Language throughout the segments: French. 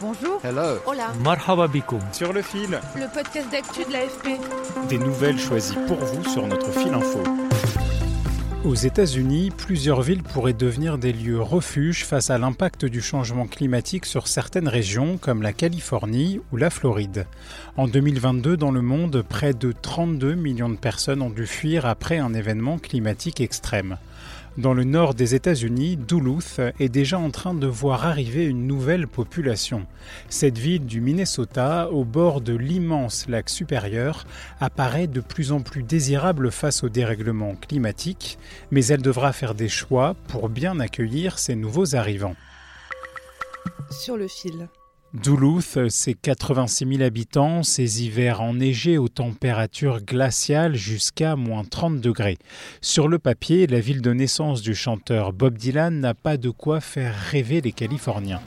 Bonjour. Hello. Hola. Marhaba. Sur le fil, Le podcast d'actu de l'AFP. des nouvelles choisies pour vous sur notre fil info. Aux États-Unis, plusieurs villes pourraient devenir des lieux refuges face à l'impact du changement climatique sur certaines régions comme la Californie ou la Floride. En 2022, dans le monde, près de 32 millions de personnes ont dû fuir après un événement climatique extrême. Dans le nord des États-Unis, Duluth est déjà en train de voir arriver une nouvelle population. Cette ville du Minnesota, au bord de l'immense lac supérieur, apparaît de plus en plus désirable face au dérèglement climatique, mais elle devra faire des choix pour bien accueillir ces nouveaux arrivants. Sur le fil. Duluth, c'est 86 000 habitants, ses hivers enneigés aux températures glaciales jusqu'à moins 30 degrés. Sur le papier, la ville de naissance du chanteur Bob Dylan n'a pas de quoi faire rêver les Californiens.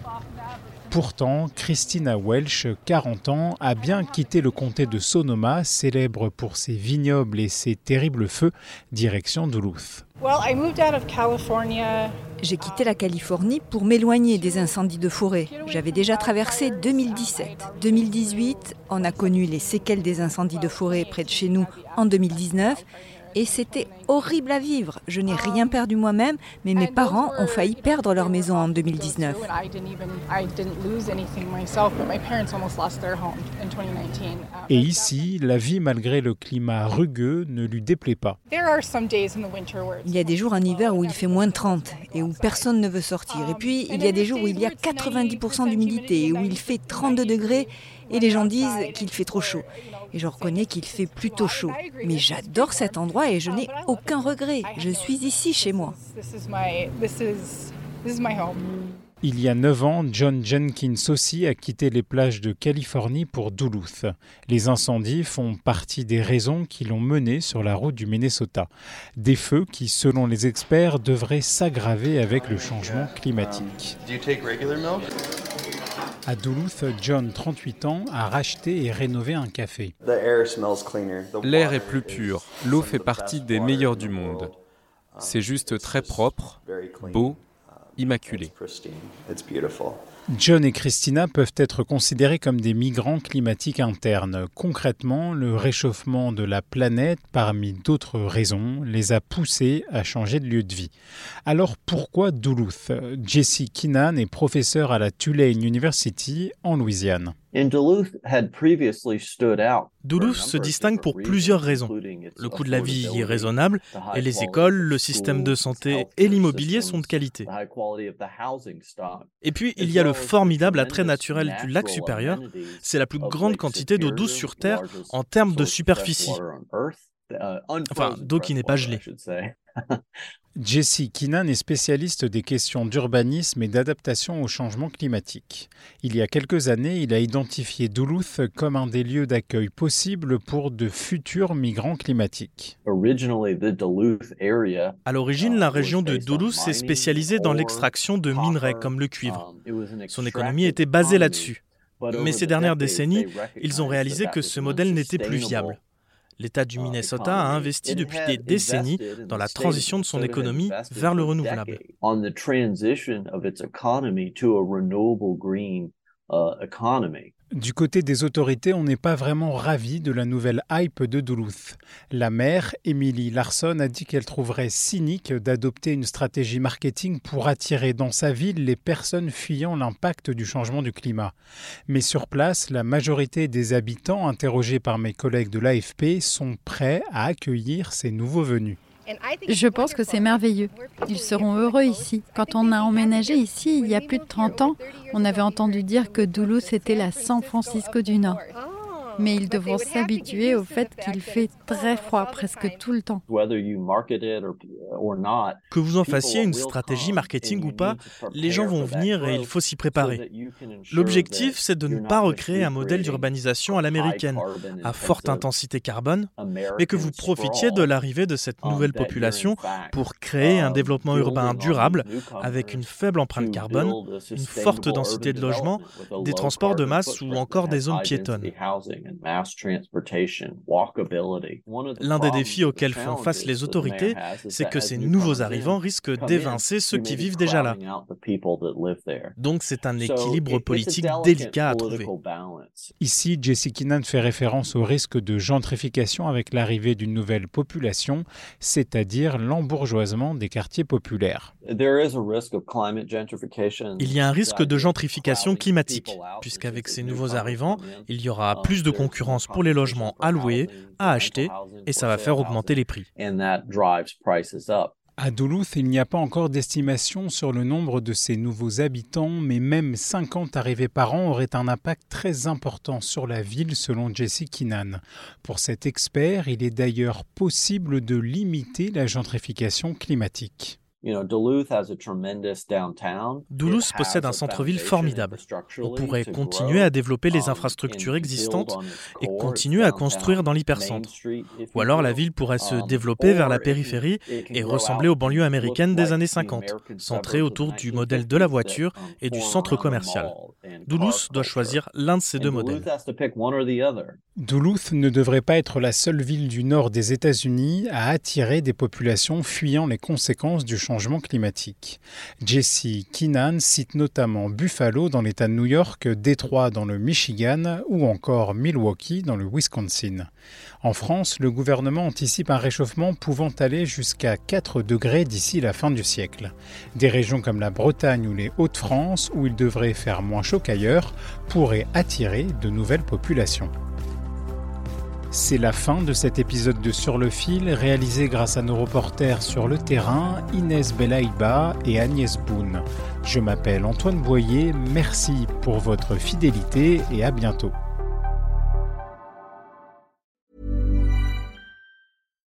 Pourtant, Christina Welsh, 40 ans, a bien quitté le comté de Sonoma, célèbre pour ses vignobles et ses terribles feux, direction Duluth. J'ai quitté la Californie pour m'éloigner des incendies de forêt. J'avais déjà traversé 2017. 2018, on a connu les séquelles des incendies de forêt près de chez nous en 2019. Et c'était horrible à vivre. Je n'ai rien perdu moi-même, mais mes parents ont failli perdre leur maison en 2019. Et ici, la vie malgré le climat rugueux ne lui déplaît pas. Il y a des jours en hiver où il fait moins de 30 et où personne ne veut sortir. Et puis, il y a des jours où il y a 90% d'humidité et où il fait 32 degrés et les gens disent qu'il fait trop chaud. Et je reconnais qu'il fait plutôt chaud. Mais j'adore cet endroit et je n'ai aucun regret. Je suis ici chez moi. Il y a 9 ans, John Jenkins aussi a quitté les plages de Californie pour Duluth. Les incendies font partie des raisons qui l'ont mené sur la route du Minnesota. Des feux qui, selon les experts, devraient s'aggraver avec le changement climatique. À Duluth, John, 38 ans, a racheté et rénové un café. L'air est plus pur, l'eau fait partie des meilleures du monde. C'est juste très propre, beau, immaculé. John et Christina peuvent être considérés comme des migrants climatiques internes. Concrètement, le réchauffement de la planète, parmi d'autres raisons, les a poussés à changer de lieu de vie. Alors pourquoi Duluth? Jesse Keenan est professeur à la Tulane University en Louisiane. Duluth se distingue pour plusieurs raisons. Le coût de la vie est raisonnable et les écoles, le système de santé et l'immobilier sont de qualité. Et puis, il y a le formidable attrait naturel du lac supérieur. C'est la plus grande quantité d'eau douce sur Terre en termes de superficie. Enfin, d'eau qui n'est pas gelée. Jesse Keenan est spécialiste des questions d'urbanisme et d'adaptation au changement climatique. Il y a quelques années, il a identifié Duluth comme un des lieux d'accueil possibles pour de futurs migrants climatiques. À l'origine, la région de Duluth s'est spécialisée dans l'extraction de minerais comme le cuivre. Son économie était basée là-dessus. Mais ces dernières décennies, ils ont réalisé que ce modèle n'était plus viable. L'État du Minnesota a investi depuis des décennies dans la transition de son économie vers le renouvelable. Du côté des autorités, on n'est pas vraiment ravi de la nouvelle hype de Duluth. La maire, Emily Larson, a dit qu'elle trouverait cynique d'adopter une stratégie marketing pour attirer dans sa ville les personnes fuyant l'impact du changement du climat. Mais sur place, la majorité des habitants interrogés par mes collègues de l'AFP sont prêts à accueillir ces nouveaux venus. Je pense que c'est merveilleux. Ils seront heureux ici. Quand on a emménagé ici il y a plus de 30 ans, on avait entendu dire que Duluth était la San Francisco du Nord. Mais ils devront s'habituer au fait qu'il fait très froid presque tout le temps. Que vous en fassiez une stratégie marketing ou pas, les gens vont venir et il faut s'y préparer. L'objectif, c'est de ne pas recréer un modèle d'urbanisation à l'américaine, à forte intensité carbone, mais que vous profitiez de l'arrivée de cette nouvelle population pour créer un développement urbain durable avec une faible empreinte carbone, une forte densité de logements, des transports de masse ou encore des zones piétonnes. L'un des défis auxquels font face les autorités, c'est que ces nouveaux arrivants risquent d'évincer ceux qui vivent déjà là. Donc c'est un équilibre politique délicat à trouver. Ici, Jesse Keenan fait référence au risque de gentrification avec l'arrivée d'une nouvelle population, c'est-à-dire l'embourgeoisement des quartiers populaires. Il y a un risque de gentrification climatique, puisqu'avec ces nouveaux arrivants, il y aura plus de concurrence pour les logements à louer, à acheter, et ça va faire augmenter les prix. À Duluth, il n'y a pas encore d'estimation sur le nombre de ces nouveaux habitants, mais même 50 arrivées par an auraient un impact très important sur la ville, selon Jesse Keenan. Pour cet expert, il est d'ailleurs possible de limiter la gentrification climatique. Duluth possède un centre-ville formidable. On pourrait continuer à développer les um, infrastructures existantes et continuer à construire dans l'hypercentre. Ou alors la ville pourrait se um, développer vers la périphérie et ressembler aux banlieues américaines des années 50, centrées autour du modèle de la voiture et du centre commercial. Duluth doit choisir l'un de ces deux modèles. Duluth ne devrait pas être la seule ville du nord des États-Unis à attirer des populations fuyant les conséquences du climatique. Jesse Keenan cite notamment Buffalo dans l'État de New York, Détroit dans le Michigan ou encore Milwaukee dans le Wisconsin. En France, le gouvernement anticipe un réchauffement pouvant aller jusqu'à 4 degrés d'ici la fin du siècle. Des régions comme la Bretagne ou les Hauts-de-France, où il devrait faire moins chaud qu'ailleurs, pourraient attirer de nouvelles populations. C'est la fin de cet épisode de Sur le fil, réalisé grâce à nos reporters sur le terrain, Inès Belaïba et Agnès Boone. Je m'appelle Antoine Boyer, merci pour votre fidélité et à bientôt.